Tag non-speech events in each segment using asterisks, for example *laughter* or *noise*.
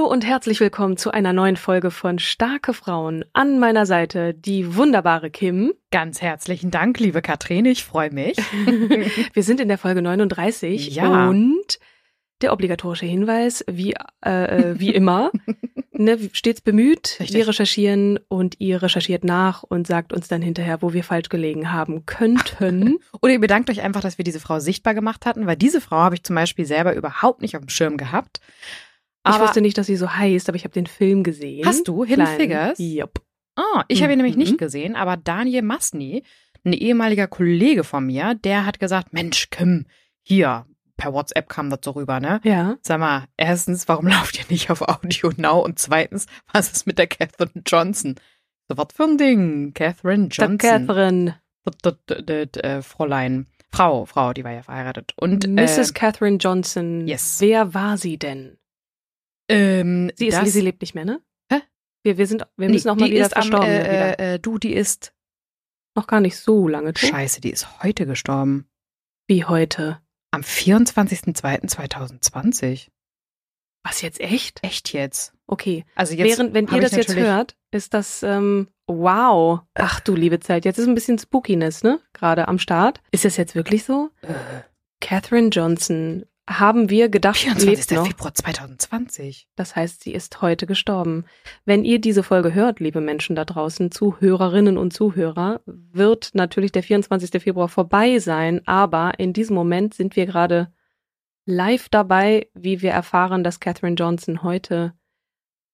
Hallo und herzlich willkommen zu einer neuen Folge von Starke Frauen. An meiner Seite die wunderbare Kim. Ganz herzlichen Dank, liebe Katrin, ich freue mich. *laughs* Wir sind in der Folge 39 Ja. und der obligatorische Hinweis, wie, äh, äh, wie *laughs* immer, ne, stets bemüht. Richtig. Wir recherchieren und ihr recherchiert nach und sagt uns dann hinterher, wo wir falsch gelegen haben könnten. *laughs* Oder ihr bedankt euch einfach, dass wir diese Frau sichtbar gemacht hatten, weil diese Frau habe ich zum Beispiel selber überhaupt nicht auf dem Schirm gehabt. Ich Aber wusste nicht, dass sie so heißt, aber ich habe den Film gesehen. Hast du Hidden Klein. Figures? Jupp. Ah, ich habe ihn nämlich Mhm. nicht gesehen, aber Daniel Masny, ein ehemaliger Kollege von mir, der hat gesagt, Mensch, Kim, hier, per WhatsApp kam das so rüber, ne? Ja. Sag mal, erstens, warum *laughs* lauft ihr nicht auf Audio Now? Und zweitens, was ist mit der Catherine Johnson? So, was für ein Ding? Catherine Johnson. Der Catherine. Das, das, das, das, äh, Fräulein. Frau, Frau, die war ja verheiratet. Und Mrs. Äh, Catherine Johnson. yes. Wer war sie denn? Ähm, Sie ist, sie lebt nicht mehr, ne? Hä? Wir, wir sind, wir nee, müssen auch mal die wieder ist am, verstorben. äh, wieder. äh, äh, du, die ist, Noch gar nicht so lange tot. scheiße, die ist heute gestorben. Wie heute. Am 24.02.2020. Was jetzt echt? Echt jetzt? Okay. Also jetzt Während, wenn ihr das jetzt hört, ist das ähm, wow. Ach du liebe Zeit. Jetzt ist ein bisschen Spookiness, ne? Gerade am Start. Ist das jetzt wirklich so? Äh, Catherine Johnson. Haben wir gedacht, 24. lebt noch. Februar 2020. Das heißt, sie ist heute gestorben. Wenn ihr diese Folge hört, liebe Menschen da draußen, Zuhörerinnen und Zuhörer, wird natürlich der 24. Februar vorbei sein, aber in diesem Moment sind wir gerade live dabei, wie wir erfahren, dass Catherine Johnson heute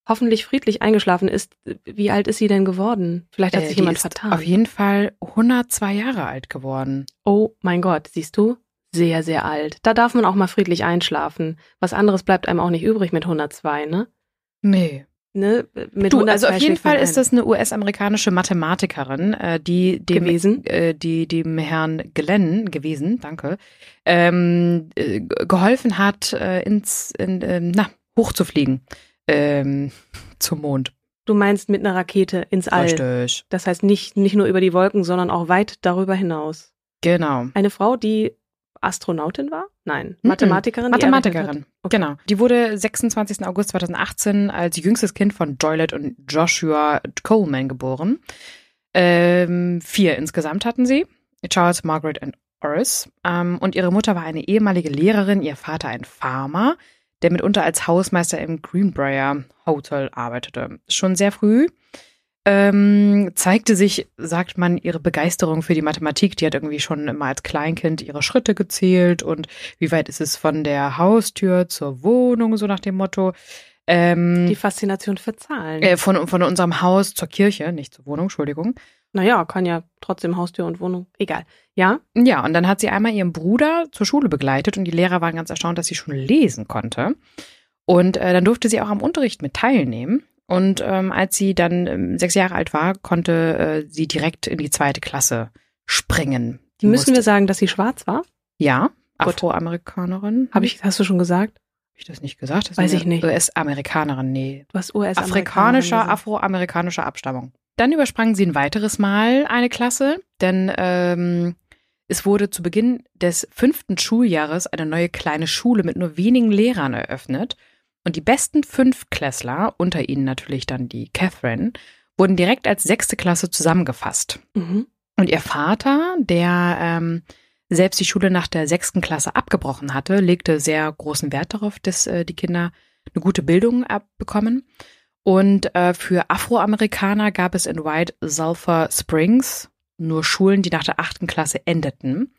hoffentlich friedlich eingeschlafen ist. Wie alt ist sie denn geworden? Vielleicht hat Äh, sich jemand ist vertan. auf jeden Fall 102 Jahre alt geworden. oh mein Gott, siehst du? Sehr, sehr alt. Da darf man auch mal friedlich einschlafen. Was anderes bleibt einem auch nicht übrig mit 102, ne? Nee. ne? Mit Du, 102 also auf jeden Fall ist das eine US-amerikanische Mathematikerin, äh, die dem, Gewesen? Äh, die dem Herrn Glenn gewesen, danke, ähm, äh, geholfen hat, äh, ins, in, ähm, na, hochzufliegen ähm, zum Mond. Du meinst mit einer Rakete ins All. Richtig. Das heißt nicht, nicht nur über die Wolken, sondern auch weit darüber hinaus. Genau. Eine Frau, die Astronautin war? Nein. Mhm. Mathematikerin? Mathematikerin. Okay. Genau. Die wurde 26. August 2018 als jüngstes Kind von Joylet und Joshua Coleman geboren. Ähm, vier insgesamt hatten sie. Charles, Margaret und Horace. Ähm, und ihre Mutter war eine ehemalige Lehrerin, ihr Vater ein Farmer, der mitunter als Hausmeister im Greenbrier Hotel arbeitete. Schon sehr früh ähm, zeigte sich, sagt man, ihre Begeisterung für die Mathematik. Die hat irgendwie schon immer als Kleinkind ihre Schritte gezählt und wie weit ist es von der Haustür zur Wohnung, so nach dem Motto. Ähm, Die Faszination für Zahlen. äh, von, von unserem Haus zur Kirche, nicht zur Wohnung, Entschuldigung. naja, kann ja trotzdem Haustür und Wohnung. Egal. Ja? Ja, und dann hat sie einmal ihren Bruder zur Schule begleitet und die Lehrer waren ganz erstaunt, dass sie schon lesen konnte. Und äh, dann durfte sie auch am Unterricht mit teilnehmen. Und ähm, als sie dann ähm, sechs Jahre alt war, konnte äh, sie direkt in die zweite Klasse springen. Die Müssen wir sagen, dass sie schwarz war? Ja, Gut. Afroamerikanerin. Habe ich, hast du schon gesagt? Hab ich das nicht gesagt? Das Weiß ich nicht. US-Amerikanerin, nee. Du hast US Afrikanischer, afroamerikanischer Abstammung. Dann übersprangen sie ein weiteres Mal eine Klasse, denn ähm, es wurde zu Beginn des fünften Schuljahres eine neue kleine Schule mit nur wenigen Lehrern eröffnet. Und die besten fünf Klässler, unter ihnen natürlich dann die Catherine, wurden direkt als sechste Klasse zusammengefasst. Mhm. Und ihr Vater, der ähm, selbst die Schule nach der sechsten Klasse abgebrochen hatte, legte sehr großen Wert darauf, dass äh, die Kinder eine gute Bildung abbekommen. Und äh, für Afroamerikaner gab es in White Sulphur Springs nur Schulen, die nach der achten Klasse endeten,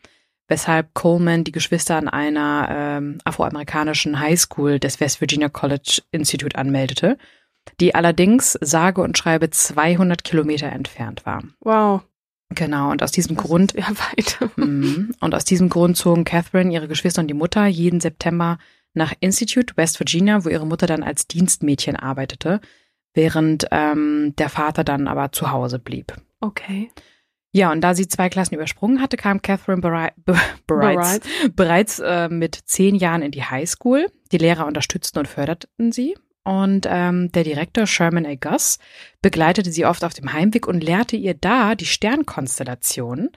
weshalb Coleman die Geschwister an einer ähm, afroamerikanischen Highschool des West Virginia College Institute anmeldete, die allerdings sage und schreibe 200 Kilometer entfernt war. Wow. Genau, und aus diesem Das Grund sehr weit. *laughs* Mhm. Und aus diesem Grund zogen Catherine, ihre Geschwister und die Mutter jeden September nach Institute, West Virginia, wo ihre Mutter dann als Dienstmädchen arbeitete, während ähm, der Vater dann aber zu Hause blieb. Okay. Ja, und da sie zwei Klassen übersprungen hatte, kam Catherine berei be *laughs* bereits, bereits äh, mit zehn Jahren in die Highschool. Die Lehrer unterstützten und förderten sie. Und ähm, der Direktor Sherman A. Guss begleitete sie oft auf dem Heimweg und lehrte ihr da die Sternkonstellation,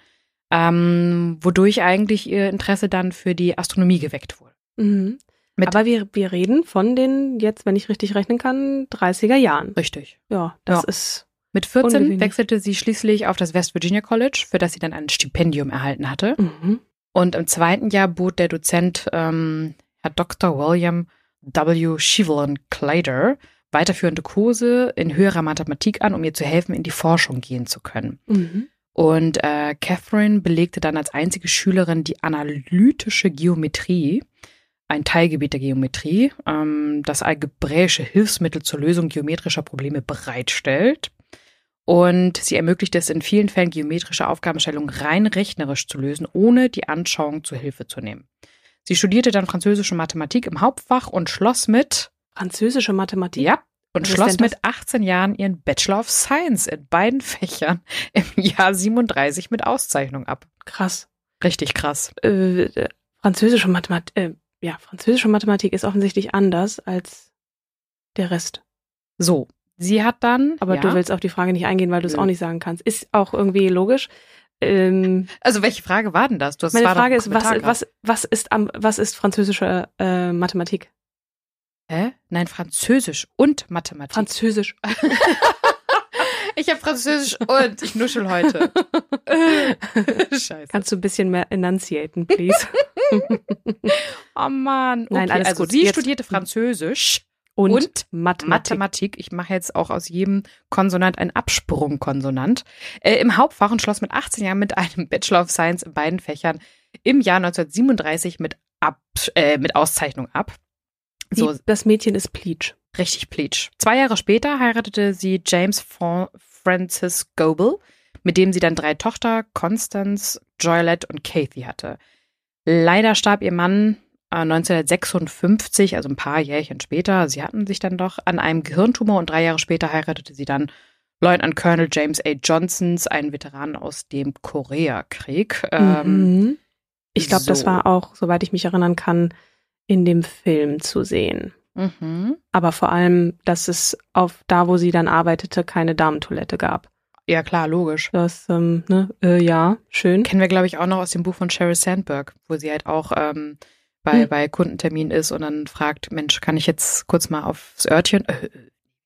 ähm, wodurch eigentlich ihr Interesse dann für die Astronomie geweckt wurde. Mhm. Aber wir, wir reden von den, jetzt, wenn ich richtig rechnen kann, 30er Jahren. Richtig. Ja, das Ja. ist. Mit 14 Ungewöhnlich. wechselte sie schließlich auf das West Virginia College, für das sie dann ein Stipendium erhalten hatte. Mhm. Und im zweiten Jahr bot der Dozent ähm, Herr Dr. William W. Shevelin Clayder weiterführende Kurse in höherer Mathematik an, um ihr zu helfen, in die Forschung gehen zu können. Mhm. Und äh, Catherine belegte dann als einzige Schülerin die analytische Geometrie, ein Teilgebiet der Geometrie, ähm, das algebräische Hilfsmittel zur Lösung geometrischer Probleme bereitstellt. Und sie ermöglicht es in vielen Fällen, geometrische Aufgabenstellungen rein rechnerisch zu lösen, ohne die Anschauung zur Hilfe zu nehmen. Sie studierte dann französische Mathematik im Hauptfach und schloss mit, Französische Mathematik. ja, und Was schloss mit 18 Jahren ihren Bachelor of Science in beiden *laughs* Fächern im Jahr 37 mit Auszeichnung ab. Krass. Richtig krass. Äh, äh, französische Mathematik, äh, ja, französische Mathematik ist offensichtlich anders als der Rest. So, sie hat dann. Aber ja, du willst auf die Frage nicht eingehen, weil du es auch nicht sagen kannst. Ist auch irgendwie logisch. Ähm, Also welche Frage war denn das? Du hast meine Frage ist, was, was, was ist am, was ist französische äh, Mathematik? Hä? Nein, Französisch und Mathematik. Französisch. *laughs* ich habe Französisch und ich nuschel heute. *laughs* Scheiße. Kannst du ein bisschen mehr enunciaten, please? *laughs* Oh Mann. Okay, Nein, alles also gut. Sie Jetzt- studierte Französisch. Und, Und Mathematik. Mathematik. Ich mache jetzt auch aus jedem Konsonant einen Absprungkonsonant. Äh, Im Hauptfach und schloss mit 18 Jahren mit einem Bachelor of Science in beiden Fächern im Jahr 1937 mit, ab, äh, mit Auszeichnung ab. So, das Mädchen ist Pleach. richtig pleatsch. Zwei Jahre später heiratete sie James Fra Francis Goebel, mit dem sie dann drei Tochter, Constance, Joylette und Kathy hatte. Leider starb ihr Mann 1956, also ein paar Jährchen später. Sie hatten sich dann doch an einem Gehirntumor und drei Jahre später heiratete sie dann Lieutenant Colonel James A. Johnsons, einen Veteran aus dem Koreakrieg. Ähm, mhm. Ich glaube, das so. war auch, soweit ich mich erinnern kann, in dem Film zu sehen. mhm. Aber vor allem, dass es auf da, wo sie dann arbeitete, keine Damentoilette gab. Ja, klar, logisch. Das, ähm, ne, äh, ja, schön. Kennen wir, glaube ich, auch noch aus dem Buch von Sheryl Sandberg, wo sie halt auch ähm, bei, Hm. bei Kundentermin ist und dann fragt, Mensch, kann ich jetzt kurz mal aufs Örtchen? Äh,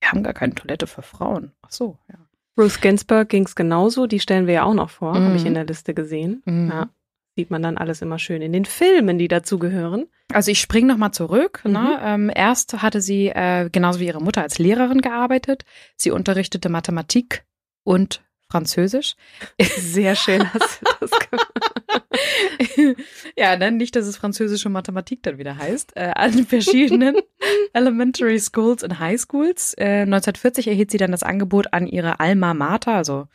wir haben gar keine Toilette für Frauen. Ach so, ja. Ruth Ginsburg ging es genauso. Die stellen wir ja auch noch vor, habe ich Mhm. in der Liste gesehen. Mhm. Ja, sieht man dann alles immer schön in den Filmen, die dazugehören. Also ich springe nochmal zurück. Mhm. Ne? Ähm, erst hatte sie, äh, genauso wie ihre Mutter, als Lehrerin gearbeitet. Sie unterrichtete Mathematik und Französisch. Sehr schön hast du das *laughs* gemacht. ja, dann nicht, dass es französische Mathematik dann wieder heißt. Äh, an verschiedenen *laughs* Elementary Schools und High Schools. Äh, 1940 erhielt sie dann das Angebot an ihre Alma Mater, also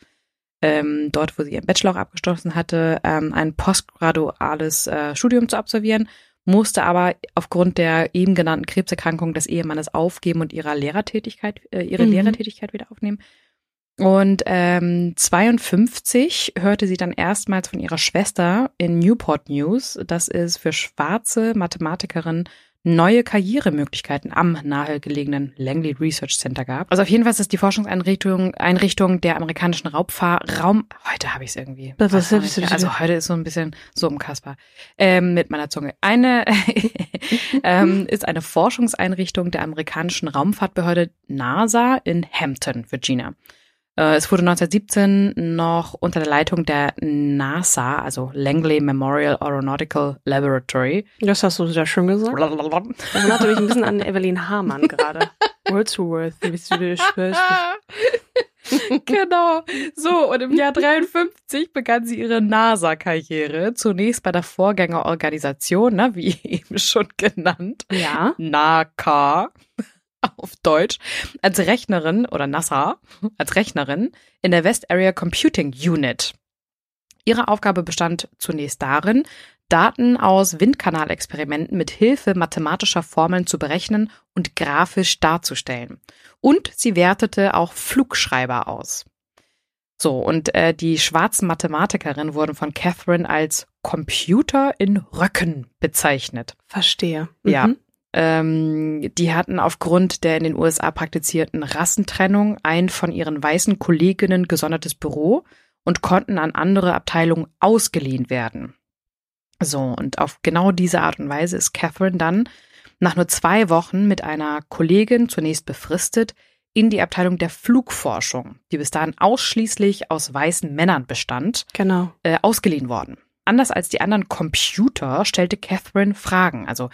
ähm, dort, wo sie ihren Bachelor auch abgeschlossen hatte, ähm, ein postgraduales äh, Studium zu absolvieren, musste aber aufgrund der eben genannten Krebserkrankung des Ehemannes aufgeben und ihrer Lehrertätigkeit, äh, ihre Mhm. Lehrertätigkeit wieder aufnehmen. Und ähm, 52 hörte sie dann erstmals von ihrer Schwester in Newport News, dass es für schwarze Mathematikerinnen neue Karrieremöglichkeiten am nahegelegenen Langley Research Center gab. Also auf jeden Fall ist es die Forschungseinrichtung Einrichtung der amerikanischen Raubfahr Raum. Heute habe ich es irgendwie. Also heute ist so ein bisschen so im Kasper ähm, mit meiner Zunge. Eine *laughs* ähm, ist eine Forschungseinrichtung der amerikanischen Raumfahrtbehörde NASA in Hampton, Virginia. Äh, Es wurde 1917 noch unter der Leitung der NASA, also Langley Memorial Aeronautical Laboratory. Das hast du sehr schön gesagt. Das erinnerte mich ein bisschen an Evelyn Hamann gerade. *laughs* Wordsworth. *laughs* genau. So, und im Jahr 53 begann sie ihre NASA-Karriere. Zunächst bei der Vorgängerorganisation, ne, wie eben schon genannt. Ja. NACA *laughs* auf Deutsch, als Rechnerin oder NASA als Rechnerin in der West Area Computing Unit. Ihre Aufgabe bestand zunächst darin, Daten aus Windkanalexperimenten mit Hilfe mathematischer Formeln zu berechnen und grafisch darzustellen. Und sie wertete auch Flugschreiber aus. So, und äh, die schwarzen Mathematikerinnen wurden von Catherine als Computer in Röcken bezeichnet. Verstehe. Ja. Ähm, die hatten aufgrund der in den USA praktizierten Rassentrennung ein von ihren weißen Kolleginnen gesondertes Büro und konnten an andere Abteilungen ausgeliehen werden. So, und auf genau diese Art und Weise ist Catherine dann nach nur zwei Wochen mit einer Kollegin zunächst befristet in die Abteilung der Flugforschung, die bis dahin ausschließlich aus weißen Männern bestand, Genau. äh, ausgeliehen worden. Anders als die anderen Computer stellte Catherine Fragen. Also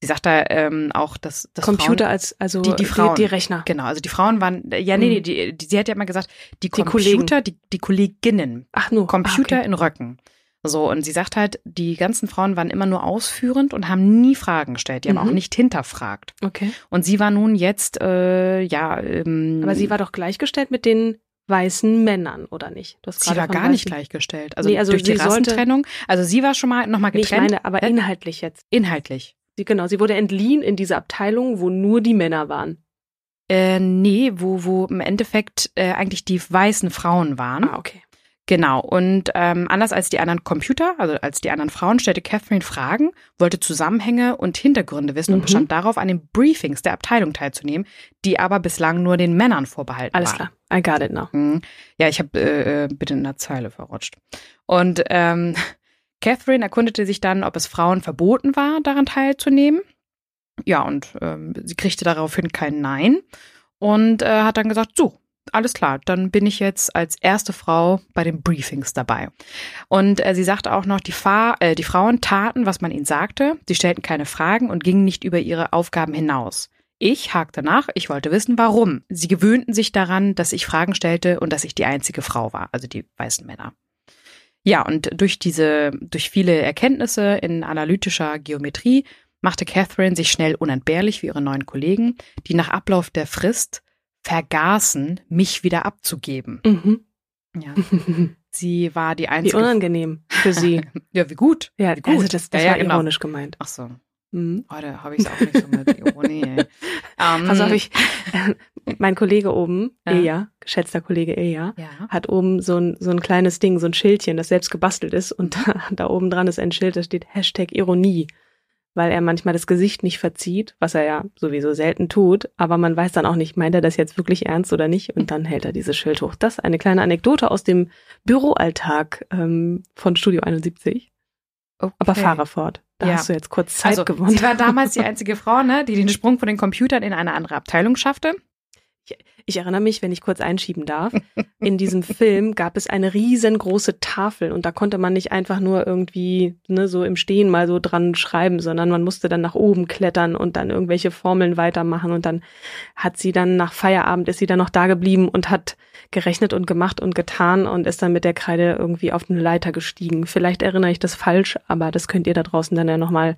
sie sagt da ähm, auch, dass, dass Computer Frauen, als, also die- die Frauen. die Rechner. Genau, also die Frauen waren, ja, nee, Mhm. nee, die, die, sie hat ja immer gesagt, die, Die Computer, die, die Kolleginnen, Ach nur. Computer Ah, okay. in Röcken. So, und sie sagt halt, die ganzen Frauen waren immer nur ausführend und haben nie Fragen gestellt. Die haben Mhm. auch nicht hinterfragt. Okay. Und sie war nun jetzt, äh, ja, ähm, Aber sie war doch gleichgestellt mit den weißen Männern, oder nicht? Du hast sie war gar nicht gleichgestellt. Also, Nee, also durch die Rassentrennung. Also sie war schon mal nochmal Nee, ich getrennt. meine, aber Hä? inhaltlich jetzt. Inhaltlich. Sie, genau, sie wurde entliehen in diese Abteilung, wo nur die Männer waren. Äh, nee, wo, wo im Endeffekt äh, eigentlich die weißen Frauen waren. Ah, okay. Genau. Und ähm, anders als die anderen Computer, also als die anderen Frauen, stellte Catherine Fragen, wollte Zusammenhänge und Hintergründe wissen Mhm. und bestand darauf, an den Briefings der Abteilung teilzunehmen, die aber bislang nur den Männern vorbehalten Alles waren. klar. I got it now. Mhm. Ja, ich habe äh, äh, bitte in der Zeile verrutscht. Und ähm, Catherine erkundete sich dann, ob es Frauen verboten war, daran teilzunehmen. Ja, und ähm, sie kriegte daraufhin kein Nein und äh, hat dann gesagt, so, alles klar, dann bin ich jetzt als erste Frau bei den Briefings dabei. Und äh, sie sagte auch noch, die, Fahr äh, die Frauen taten, was man ihnen sagte, sie stellten keine Fragen und gingen nicht über ihre Aufgaben hinaus. Ich hakte nach, ich wollte wissen, warum. Sie gewöhnten sich daran, dass ich Fragen stellte und dass ich die einzige Frau war, also die weißen Männer. Ja, und durch diese, durch viele Erkenntnisse in analytischer Geometrie machte Catherine sich schnell unentbehrlich für ihre neuen Kollegen, die nach Ablauf der Frist vergaßen, mich wieder abzugeben. Mhm. Ja. *laughs* Sie war die Wie einzige. unangenehm für sie. *laughs* ja, wie gut. Ja, Wie gut. also das, das Ja, ja, war genau. ironisch gemeint. Ach so. Mhm. Heute habe ich es auch nicht so mit Ironie. ey. *laughs* Ähm, Also habe ich, mein Kollege oben, Ja. Ilja, geschätzter Kollege Ilja, Ja. hat oben so ein, so ein kleines Ding, so ein Schildchen, das selbst gebastelt ist und *laughs* da, da oben dran ist ein Schild, da steht Hashtag Ironie, weil er manchmal das Gesicht nicht verzieht, was er ja sowieso selten tut, aber man weiß dann auch nicht, meint er das jetzt wirklich ernst oder nicht und dann hält er dieses Schild hoch. Das ist eine kleine Anekdote aus dem Büroalltag ähm, von Studio 71, Okay. aber fahre fort. Da Ja. hast du jetzt kurz Zeit also, gewonnen. Sie war damals die *laughs* einzige Frau, ne, die den Sprung von den Computern in eine andere Abteilung schaffte. Ich erinnere mich, wenn ich kurz einschieben darf, in diesem *laughs* Film gab es eine riesengroße Tafel und da konnte man nicht einfach nur irgendwie ne, so im Stehen mal so dran schreiben, sondern man musste dann nach oben klettern und dann irgendwelche Formeln weitermachen und dann hat sie dann nach Feierabend ist sie dann noch da geblieben und hat gerechnet und gemacht und getan und ist dann mit der Kreide irgendwie auf eine Leiter gestiegen. Vielleicht erinnere ich das falsch, aber das könnt ihr da draußen dann ja nochmal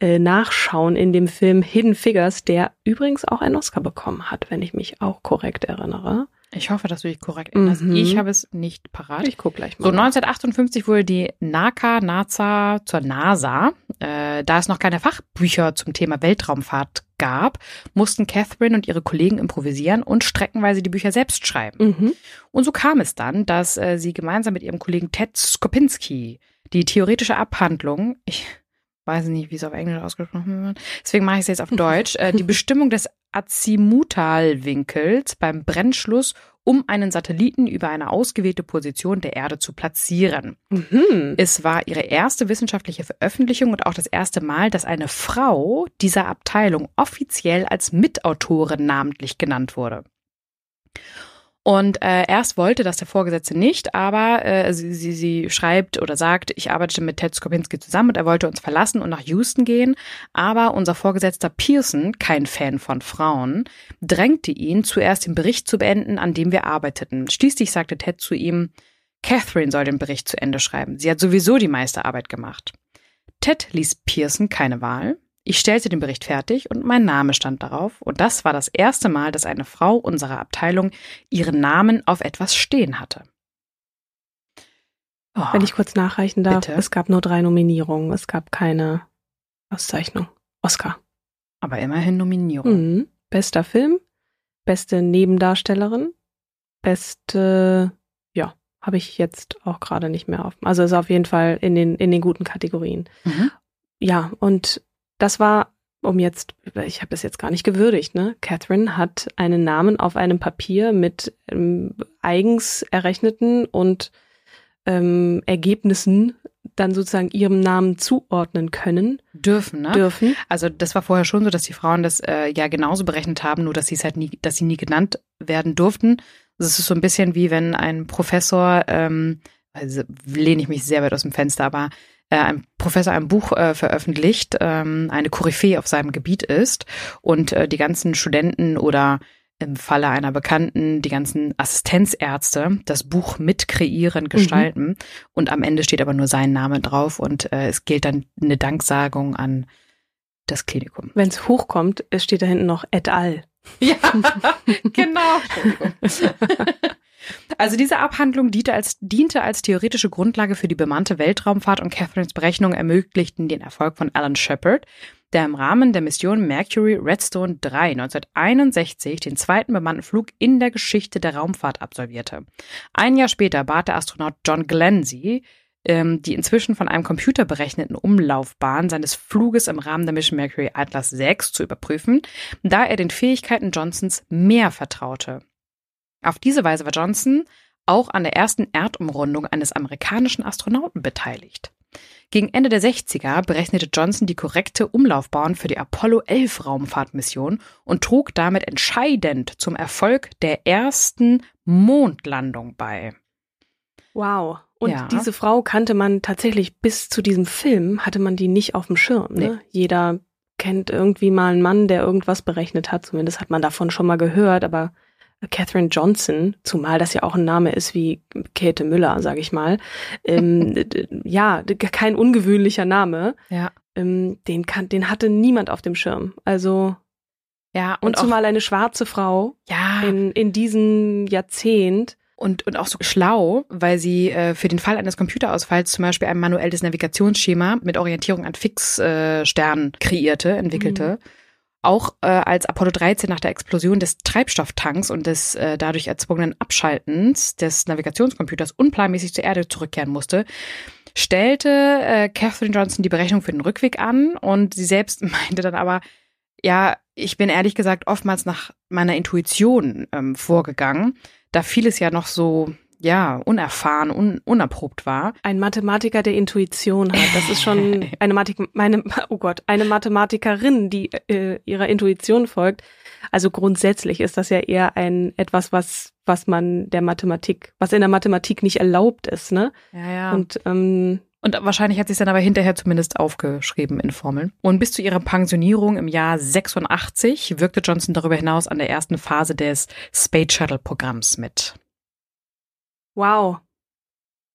äh, nachschauen in dem Film Hidden Figures, der übrigens auch einen Oscar bekommen hat, wenn ich mich auch korrekt erinnere. Ich hoffe, dass du dich korrekt erinnerst. Mhm. Ich habe es nicht parat. Ich guck gleich mal. So, 1958 wurde die NACA, NASA zur NASA. Äh, da es noch keine Fachbücher zum Thema Weltraumfahrt gab, mussten Catherine und ihre Kollegen improvisieren und streckenweise die Bücher selbst schreiben. Mhm. Und so kam es dann, dass äh, sie gemeinsam mit ihrem Kollegen Ted Skopinski die theoretische Abhandlung, ich weiß nicht, wie es auf Englisch ausgesprochen wird, deswegen mache ich es jetzt auf *laughs* Deutsch, äh, die Bestimmung des Azimutalwinkels beim Brennschluss, um einen Satelliten über eine ausgewählte Position der Erde zu platzieren. Mhm. Es war ihre erste wissenschaftliche Veröffentlichung und auch das erste Mal, dass eine Frau dieser Abteilung offiziell als Mitautorin namentlich genannt wurde. Und äh, erst wollte das der Vorgesetzte nicht, aber äh, sie, sie, sie schreibt oder sagt, ich arbeitete mit Ted Skopinski zusammen und er wollte uns verlassen und nach Houston gehen. Aber unser Vorgesetzter Pearson, kein Fan von Frauen, drängte ihn, zuerst den Bericht zu beenden, an dem wir arbeiteten. Schließlich sagte Ted zu ihm, Catherine soll den Bericht zu Ende schreiben. Sie hat sowieso die meiste Arbeit gemacht. Ted ließ Pearson keine Wahl. Ich stellte den Bericht fertig und mein Name stand darauf. Und das war das erste Mal, dass eine Frau unserer Abteilung ihren Namen auf etwas stehen hatte. Oh, Wenn ich kurz nachreichen darf, Bitte. es gab nur drei Nominierungen. Es gab keine Auszeichnung. Oscar. aber immerhin Nominierung. Mhm. Bester Film, beste Nebendarstellerin, beste, ja, habe ich jetzt auch gerade nicht mehr auf. Also ist auf jeden Fall in den, in den guten Kategorien. Mhm. Ja, und das war, um jetzt, ich habe das jetzt gar nicht gewürdigt, ne? Catherine hat einen Namen auf einem Papier mit ähm, eigens errechneten und ähm, Ergebnissen dann sozusagen ihrem Namen zuordnen können Dürfen, ne? dürfen. Also das war vorher schon so, dass die Frauen das äh, ja genauso berechnet haben, nur dass sie es halt nie, dass sie nie genannt werden durften. Das ist so ein bisschen wie wenn ein Professor, ähm, also lehne ich mich sehr weit aus dem Fenster, aber ein Professor ein Buch äh, veröffentlicht, ähm, eine Koryphäe auf seinem Gebiet ist und äh, die ganzen Studenten oder im Falle einer Bekannten die ganzen Assistenzärzte das Buch mit kreieren, gestalten und am Ende steht aber nur sein Name drauf und äh, es gilt dann eine Danksagung an das Klinikum. Wenn es hochkommt, steht da hinten noch et al. Ja, *laughs* genau. *laughs* Also diese Abhandlung diente als, diente als theoretische Grundlage für die bemannte Weltraumfahrt und Catherines Berechnungen ermöglichten den Erfolg von Alan Shepard, der im Rahmen der Mission Mercury Redstone 3 1961 den zweiten bemannten Flug in der Geschichte der Raumfahrt absolvierte. Ein Jahr später bat der Astronaut John Glenn sie, ähm, die inzwischen von einem Computer berechneten Umlaufbahn seines Fluges im Rahmen der Mission Mercury Atlas 6 zu überprüfen, da er den Fähigkeiten Johnsons mehr vertraute. Auf diese Weise war Johnson auch an der ersten Erdumrundung eines amerikanischen Astronauten beteiligt. Gegen Ende der 60er berechnete Johnson die korrekte Umlaufbahn für die Apollo 11 Raumfahrtmission und trug damit entscheidend zum Erfolg der ersten Mondlandung bei. Wow. Und Ja. diese Frau kannte man tatsächlich bis zu diesem Film, hatte man die nicht auf dem Schirm. Ne? Nee. Jeder kennt irgendwie mal einen Mann, der irgendwas berechnet hat. Zumindest hat man davon schon mal gehört. Aber Catherine Johnson, zumal das ja auch ein Name ist wie Käthe Müller, sage ich mal, ähm, *laughs* ja, kein ungewöhnlicher Name. Ja. Ähm, den, kann, den hatte niemand auf dem Schirm. Also Ja, und, und, zumal eine schwarze Frau ja, in, in diesem Jahrzehnt. und, und auch so schlau, weil sie äh, für den Fall eines Computerausfalls zum Beispiel ein manuelles Navigationsschema mit Orientierung an Fixsternen äh, kreierte, entwickelte. Auch äh, als Apollo 13 nach der Explosion des Treibstofftanks und des äh, dadurch erzwungenen Abschaltens des Navigationscomputers unplanmäßig zur Erde zurückkehren musste, stellte äh, Catherine Johnson die Berechnung für den Rückweg an und sie selbst *laughs* meinte dann aber, ja, ich bin ehrlich gesagt oftmals nach meiner Intuition ähm, vorgegangen, da vieles ja noch so, ja, unerfahren, un unerprobt war. Ein Mathematiker, der Intuition hat. Das ist schon *laughs* eine Mathematik, meine, oh Gott, eine Mathematikerin, die äh, ihrer Intuition folgt. Also grundsätzlich ist das ja eher ein etwas, was was man der Mathematik, was in der Mathematik nicht erlaubt ist, ne? Ja, ja. Und, Und ähm, und wahrscheinlich hat sie es dann aber hinterher zumindest aufgeschrieben in Formeln. Und bis zu ihrer Pensionierung im Jahr 86 wirkte Johnson darüber hinaus an der ersten Phase des Space Shuttle Programms mit. Wow,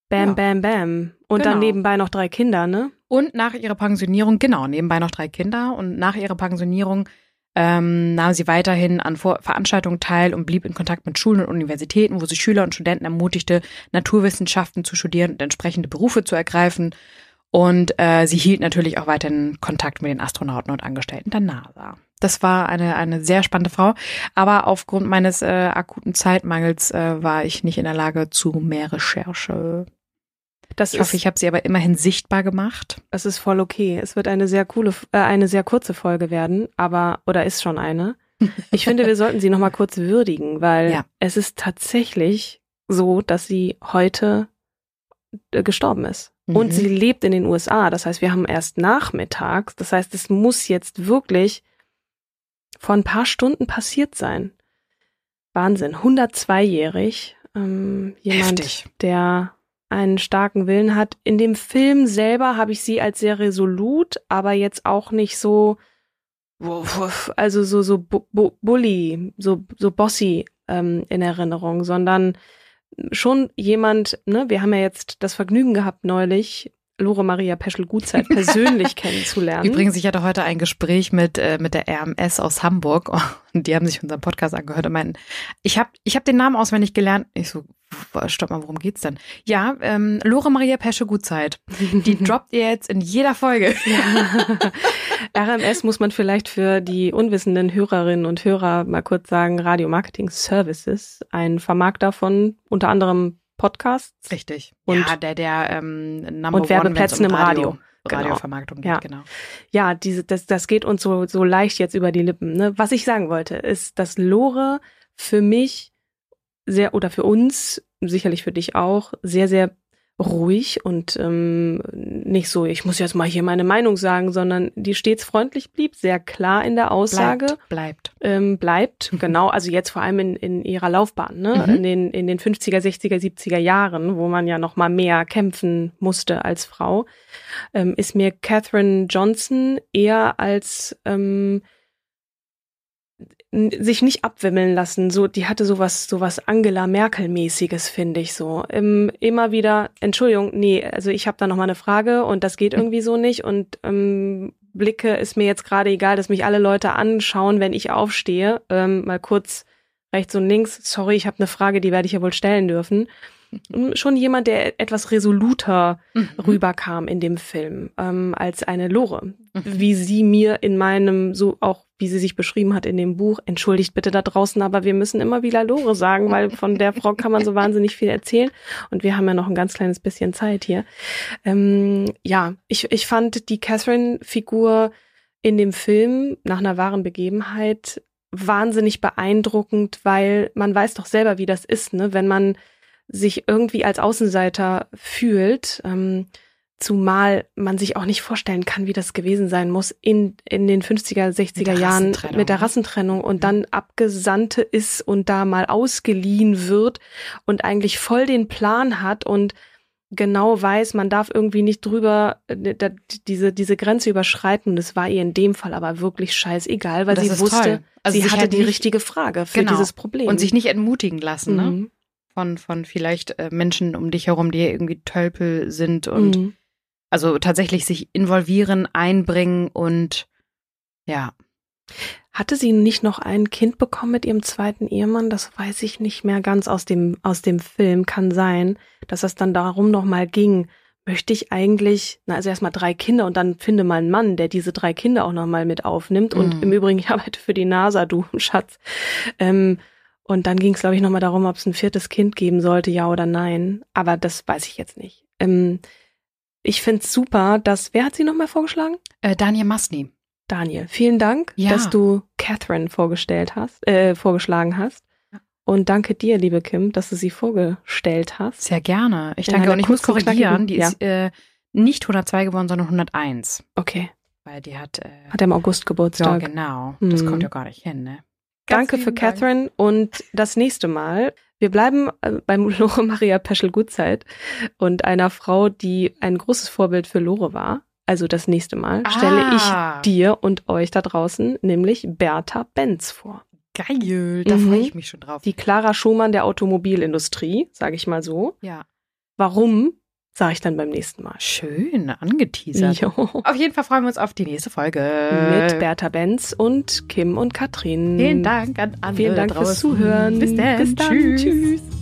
bam, Ja. bam, bam. Und Genau. dann nebenbei noch drei Kinder, ne? Und nach ihrer Pensionierung, genau, nebenbei noch drei Kinder. Und nach ihrer Pensionierung ähm, nahm sie weiterhin an Vor Veranstaltungen teil und blieb in Kontakt mit Schulen und Universitäten, wo sie Schüler und Studenten ermutigte, Naturwissenschaften zu studieren und entsprechende Berufe zu ergreifen. Und äh, sie hielt natürlich auch weiterhin Kontakt mit den Astronauten und Angestellten der NASA. Das war eine, eine sehr spannende Frau. Aber aufgrund meines äh, akuten Zeitmangels äh, war ich nicht in der Lage zu mehr Recherche. Das Ich hoffe, ich habe sie aber immerhin sichtbar gemacht. es ist voll okay. Es wird eine sehr coole, äh, eine sehr kurze Folge werden, aber, oder ist schon eine. *laughs* Ich finde, wir sollten sie nochmal kurz würdigen, weil Ja. es ist tatsächlich so, dass sie heute äh, gestorben ist. Und Mhm. sie lebt in den USA. Das heißt, wir haben erst nachmittags. Das heißt, es muss jetzt wirklich vor ein paar Stunden passiert sein. Wahnsinn. 102-jährig. Ähm, jemand, Heftig. der einen starken Willen hat. In dem Film selber habe ich sie als sehr resolut, aber jetzt auch nicht so, wuff, wuff, also so, so bu bu bully, so, so bossy ähm, in Erinnerung, sondern schon jemand, ne, wir haben ja jetzt das Vergnügen gehabt neulich, Lore Maria Peschel-Gutzeit persönlich *laughs* kennenzulernen. Übrigens, ich hatte heute ein Gespräch mit, äh, mit der RMS aus Hamburg *laughs* und die haben sich unseren Podcast angehört und meinten, ich habe ich hab den Namen auswendig gelernt. Ich so, stopp mal, worum geht's denn? Ja, ähm, Lore Maria Pesche Gutzeit. Die *laughs* droppt ihr jetzt in jeder Folge. RMS muss man vielleicht für die unwissenden Hörerinnen und Hörer mal kurz sagen, Radio Marketing Services, ein Vermarkter von unter anderem Podcasts. Richtig. Und- ja, der, der ähm, Number Und Werbeplätzen um im Radio. Genau. Radiovermarktung Ja. geht, genau. Ja, diese, das, das geht uns so, so leicht jetzt über die Lippen. Ne? Was ich sagen wollte, ist, dass Lore für mich sehr, oder für uns, sicherlich für dich auch, sehr, sehr ruhig und ähm, nicht so, ich muss jetzt mal hier meine Meinung sagen, sondern die stets freundlich blieb, sehr klar in der Aussage. Bleibt, bleibt. ähm, bleibt, *laughs* genau, also jetzt vor allem in, in ihrer Laufbahn, ne? Mhm. in, den, in den 50er, 60er, 70er Jahren, wo man ja noch mal mehr kämpfen musste als Frau, ähm, ist mir Catherine Johnson eher als ähm, sich nicht abwimmeln lassen. So, die hatte sowas, sowas Angela Merkel-mäßiges, finde ich so. Ähm, immer wieder, Entschuldigung, nee, also ich habe da noch mal eine Frage und das geht irgendwie so nicht und ähm, Blicke ist mir jetzt gerade egal, dass mich alle Leute anschauen, wenn ich aufstehe. Ähm, mal kurz rechts und links. Sorry, ich habe eine Frage, die werde ich ja wohl stellen dürfen. Schon jemand, der etwas resoluter Mhm. rüberkam in dem Film ähm, als eine Lore, Mhm. wie sie mir in meinem so auch wie sie sich beschrieben hat in dem Buch. Entschuldigt bitte da draußen, aber wir müssen immer wieder Lore sagen, weil von der Frau kann man so wahnsinnig viel erzählen und wir haben ja noch ein ganz kleines bisschen Zeit hier. Ähm, ja, ich ich fand die Catherine-Figur in dem Film nach einer wahren Begebenheit wahnsinnig beeindruckend, weil man weiß doch selber, wie das ist, ne, wenn man sich irgendwie als Außenseiter fühlt, ähm, zumal man sich auch nicht vorstellen kann, wie das gewesen sein muss in, in den 50er, 60er der Jahren mit der ne? Rassentrennung und Mhm. dann Abgesandte ist und da mal ausgeliehen wird und eigentlich voll den Plan hat und genau weiß, man darf irgendwie nicht drüber äh, da, diese, diese Grenze überschreiten. Das war ihr in dem Fall aber wirklich scheißegal, weil sie wusste. Also sie hatte halt die richtige Frage für Genau. dieses Problem. Und sich nicht entmutigen lassen, ne? Von, von vielleicht äh, Menschen um dich herum, die irgendwie Tölpel sind und Mhm. also tatsächlich sich involvieren, einbringen und ja. Hatte sie nicht noch ein Kind bekommen mit ihrem zweiten Ehemann? Das weiß ich nicht mehr ganz aus dem, aus dem Film. Kann sein, dass es dann darum nochmal ging. Möchte ich eigentlich, na, also erstmal drei Kinder und dann finde mal einen Mann, der diese drei Kinder auch nochmal mit aufnimmt. Und Mhm. im Übrigen, ich arbeite für die NASA, du *laughs* Schatz. Ähm, und dann ging es, glaube ich, nochmal darum, ob es ein viertes Kind geben sollte, ja oder nein. Aber das weiß ich jetzt nicht. Ähm, ich finde es super, dass, wer hat sie nochmal vorgeschlagen? Äh, Daniel Masni. Daniel, vielen Dank, Ja. dass du Catherine vorgestellt hast, äh, vorgeschlagen hast. Ja. Und danke dir, liebe Kim, dass du sie vorgestellt hast. Sehr gerne. Ich danke und ich muss korrigieren, die ist äh, nicht 102 geworden, sondern 101. Okay. Weil die hat, äh, Hat er im August ja Geburtstag. genau. Das Mhm. kommt ja gar nicht hin, ne? Danke für Dank. Catherine und das nächste Mal. Wir bleiben äh, beim Lore *laughs* Maria Peschel Gutzeit und einer Frau, die ein großes Vorbild für Lore war. Also das nächste Mal stelle Ah. ich dir und euch da draußen nämlich Bertha Benz vor. Geil, da Mhm. freue ich mich schon drauf. Die Clara Schumann der Automobilindustrie, sage ich mal so. ja. Warum sage ich dann beim nächsten Mal. Schön, angeteasert. Jo. Auf jeden Fall freuen wir uns auf die nächste Folge. Mit Bertha Benz und Kim und Katrin. Vielen Dank an alle Vielen Dank fürs draußen. Zuhören. Bis dann. Bis dann. Tschüss. Tschüss.